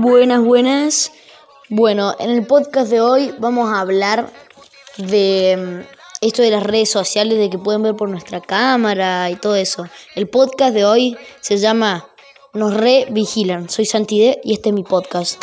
Buenas, buenas. Bueno, en el podcast de hoy vamos a hablar de mm, esto de las redes sociales, de que pueden ver por nuestra cámara y todo eso. El podcast de hoy se llama Nos Re Vigilan. Soy Santide y este es mi podcast.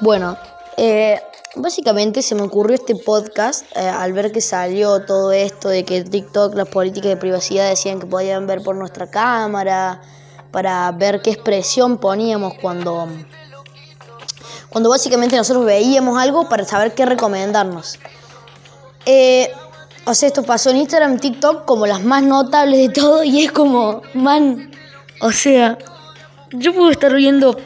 Bueno, eh, básicamente se me ocurrió este podcast eh, al ver que salió todo esto de que TikTok, las políticas de privacidad decían que podían ver por nuestra cámara, para ver qué expresión poníamos cuando, cuando básicamente nosotros veíamos algo para saber qué recomendarnos. Eh, o sea, esto pasó en Instagram, TikTok como las más notables de todo y es como, man, o sea, yo puedo estar viendo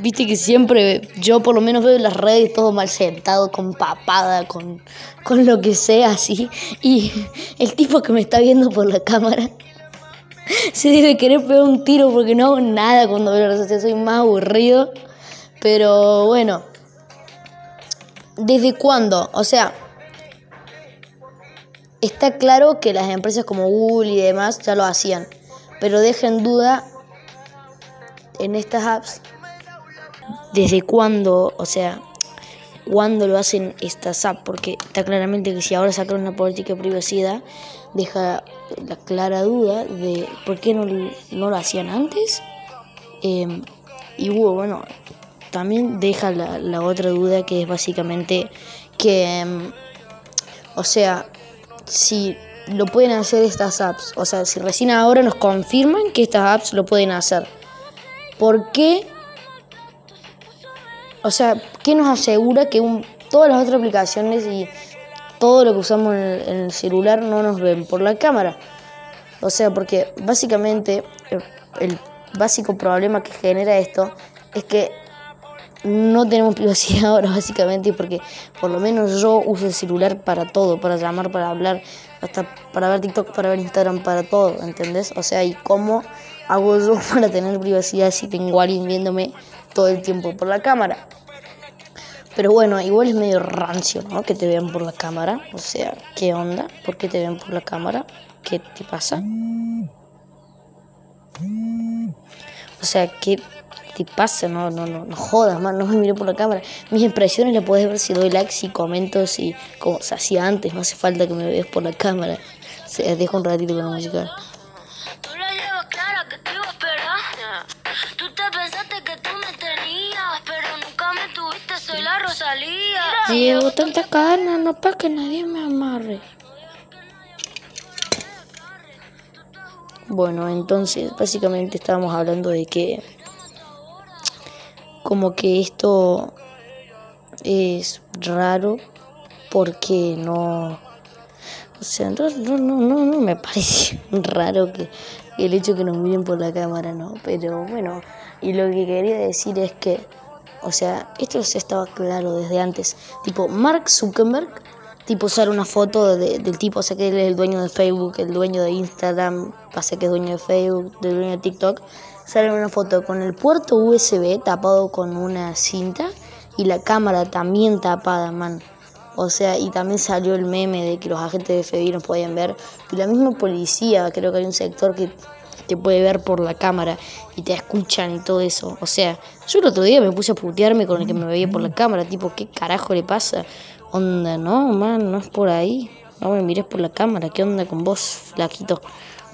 Viste que siempre yo por lo menos veo las redes todo mal sentado, con papada, con, con lo que sea así. Y el tipo que me está viendo por la cámara se debe querer pegar un tiro porque no hago nada cuando veo las redes soy más aburrido. Pero bueno, ¿desde cuándo? O sea, está claro que las empresas como Google y demás ya lo hacían. Pero deja en duda en estas apps desde cuándo, o sea, cuándo lo hacen estas apps, porque está claramente que si ahora sacaron una política de privacidad, deja la clara duda de por qué no, lo hacían antes. Em, y bueno, también deja la, otra duda que es básicamente que, em, o sea, si lo pueden hacer estas apps, o sea, si recién ahora nos confirman que estas apps lo pueden hacer, ¿por qué o sea, ¿qué nos asegura que todas las otras aplicaciones y todo lo que usamos en el, celular no nos ven por la cámara? O sea, porque básicamente el, básico problema que genera esto es que no tenemos privacidad ahora básicamente porque por lo menos yo uso el celular para todo, para llamar, para hablar, hasta para ver TikTok, para ver Instagram, para todo, ¿entendés? O sea, ¿y cómo hago yo para tener privacidad si tengo alguien viéndome todo el tiempo por la cámara. Pero bueno, igual es medio rancio, ¿no? Que te vean por la cámara. O sea, ¿qué onda? ¿Por qué te ven por la cámara? ¿Qué te pasa? O sea, ¿qué te pasa? No, no, no, no jodas, man, no me mire por la cámara. Mis impresiones las puedes ver si doy likes y comento, si, como se hacía antes, no hace falta que me veas por la cámara. O sea, dejo un ratito con la música. Llevo tanta carne, no para que nadie me amarre. Bueno, entonces básicamente estábamos hablando de que como que esto es raro porque no o sea, no, no, no, no me parece raro que el hecho que nos miren por la cámara, ¿no? Pero bueno, y lo que quería decir es que o sea, esto se estaba claro desde antes. Tipo, Mark Zuckerberg, tipo, usar una foto del tipo, o sea, que él es el dueño de Facebook, el dueño de Instagram, pasa que es dueño de Facebook, del dueño de TikTok. Sale una foto con el puerto USB tapado con una cinta y la cámara también tapada, man. O sea, y también salió el meme de que los agentes de FBI nos podían ver. Y la misma policía, creo que hay un sector que te puede ver por la cámara y te escuchan y todo eso. O sea, yo el otro día me puse a putearme con el que me veía por la cámara, tipo, ¿qué carajo le pasa? Onda, no, man, no es por ahí. No me mires por la cámara, ¿qué onda con vos, flaquito?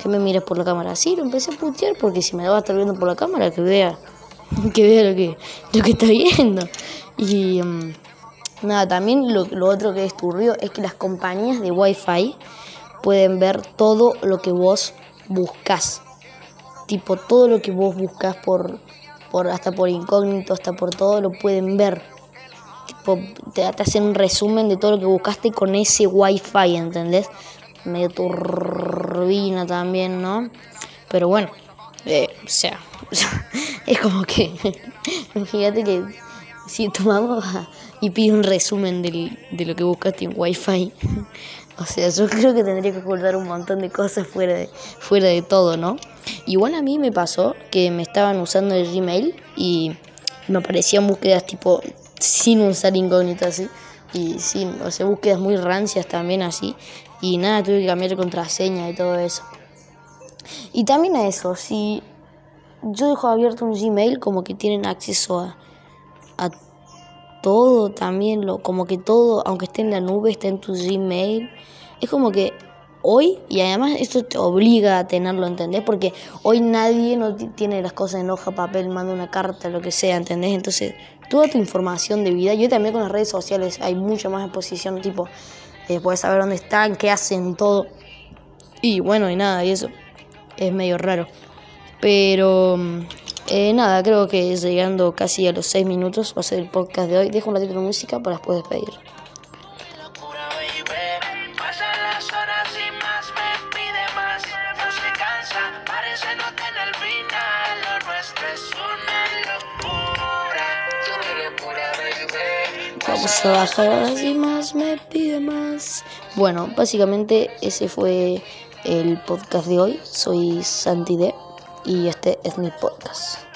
Que me mires por la cámara. Sí, lo empecé a putear porque si me va a estar viendo por la cámara, que vea, que vea lo que, lo que está viendo. Y mm, nada, también lo, lo otro que es turbio es que las compañías de Wi-Fi pueden ver todo lo que vos buscas tipo todo lo que vos buscas por, por hasta por incógnito, hasta por todo lo pueden ver. Tipo, te, hacen un resumen de todo lo que buscaste con ese wifi, ¿entendés? Medio turbina también, ¿no? Pero bueno, eh, o sea, es como que, fíjate que si va y pide un resumen de lo que buscaste en wifi, o sea, yo creo que tendría que ocultar un montón de cosas fuera fuera de todo, ¿no? Igual a mí me pasó que me estaban usando el Gmail y me aparecían búsquedas tipo sin usar incógnito así. Y sin, o sea, búsquedas muy rancias también así. Y nada, tuve que cambiar contraseña y todo eso. Y también a eso, si yo dejo abierto un Gmail, como que tienen acceso a, a todo también, lo, como que todo, aunque esté en la nube, está en tu Gmail. Es como que hoy, y además esto te obliga a tenerlo, ¿entendés? Porque hoy nadie no tiene las cosas en hoja, papel, manda una carta, lo que sea, ¿entendés? Entonces, toda tu información de vida, yo también con las redes sociales hay mucha más exposición, tipo, eh, puedes saber dónde están, qué hacen, todo. Y bueno, y nada, y eso es medio raro. Pero eh, nada, creo que llegando casi a los 6 minutos va a ser el podcast de hoy. Dejo un ratito de música para después despedir. Bueno, básicamente ese fue el podcast de hoy. Soy Santi D y este es mi podcast.